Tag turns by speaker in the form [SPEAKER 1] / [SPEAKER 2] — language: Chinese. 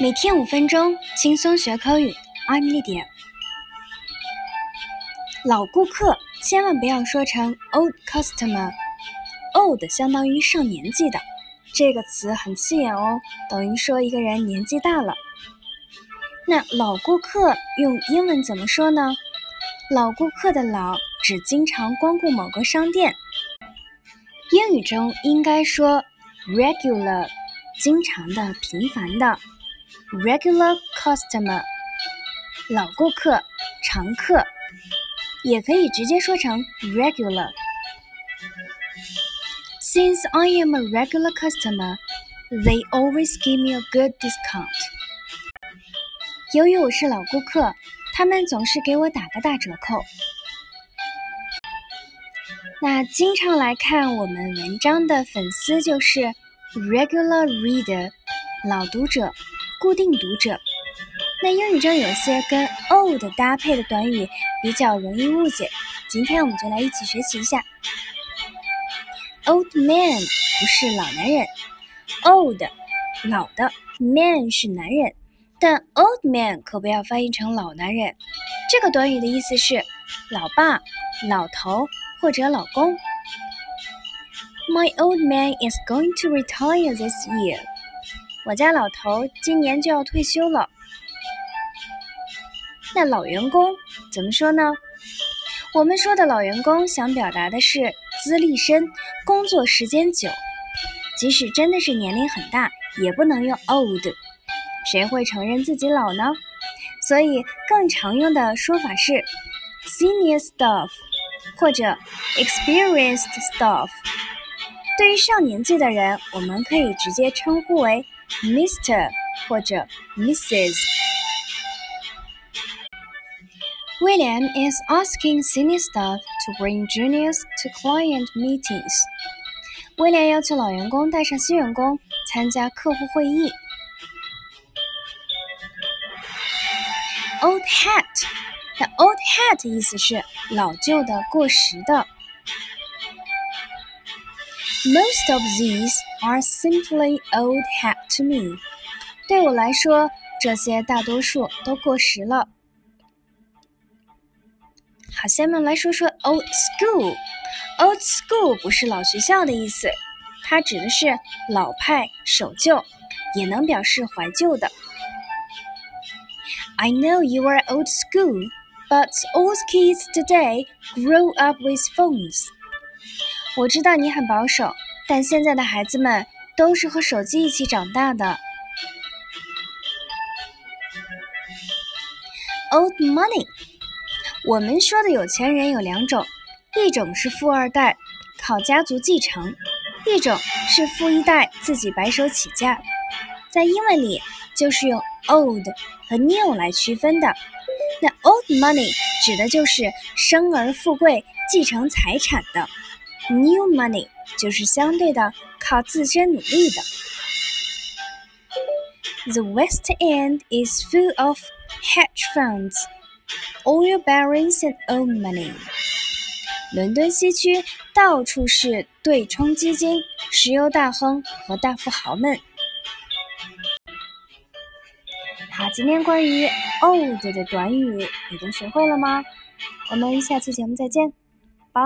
[SPEAKER 1] 每天五分钟，轻松学口语。I'm Lydia。老顾客千万不要说成 old customer。old 相当于上年纪的，这个词很刺眼哦，等于说一个人年纪大了。那老顾客用英文怎么说呢？老顾客的老指经常光顾某个商店。英语中应该说 regular，经常的、频繁的。regular customer，老顾客、常客，也可以直接说成 regular。Since I am a regular customer, they always give me a good discount. 由于我是老顾客，他们总是给我打个大折扣。那经常来看我们文章的粉丝就是 regular reader，老读者。 固定读者，那英语中有些跟 old 搭配的短语比较容易误解，今天我们就来一起学习一下。Old man 不是老男人，old 老的 man 是男人，但 old man 可不要翻译成老男人。这个短语的意思是老爸、老头或者老公。My old man is going to retire this year. 我家老头今年就要退休了。那老员工怎么说呢？我们说的老员工想表达的是资历深、工作时间久。即使真的是年龄很大，也不能用 old。谁会承认自己老呢？所以更常用的说法是 senior staff 或者 experienced staff。对于上年纪的人，我们可以直接称呼为。Mr. 或者 Mrs. William is asking senior staff to bring juniors to client meetings. 威廉要求老员工带上新员工参加客户会议。Old hat，那 old hat 意思是老旧的、过时的。 Most of these are simply old hat to me。对我来说，这些大多数都过时了。好，下面来说说 old school。old school 不是老学校的意思，它指的是老派、守旧，也能表示怀旧的。I know you are old school, but all kids today grow up with phones. 我知道你很保守，但现在的孩子们都是和手机一起长大的。Old money，我们说的有钱人有两种，一种是富二代，靠家族继承；一种是富一代，自己白手起家。在英文里就是用 old 和 new 来区分的。那 old money 指的就是生而富贵、继承财产的。New money 就是相对的靠自身努力的。The West End is full of hedge funds, oil barons, and old money. 伦敦西区到处是对冲基金、石油大亨和大富豪们。好，今天关于 old 的短语你都学会了吗？我们下期节目再见，拜。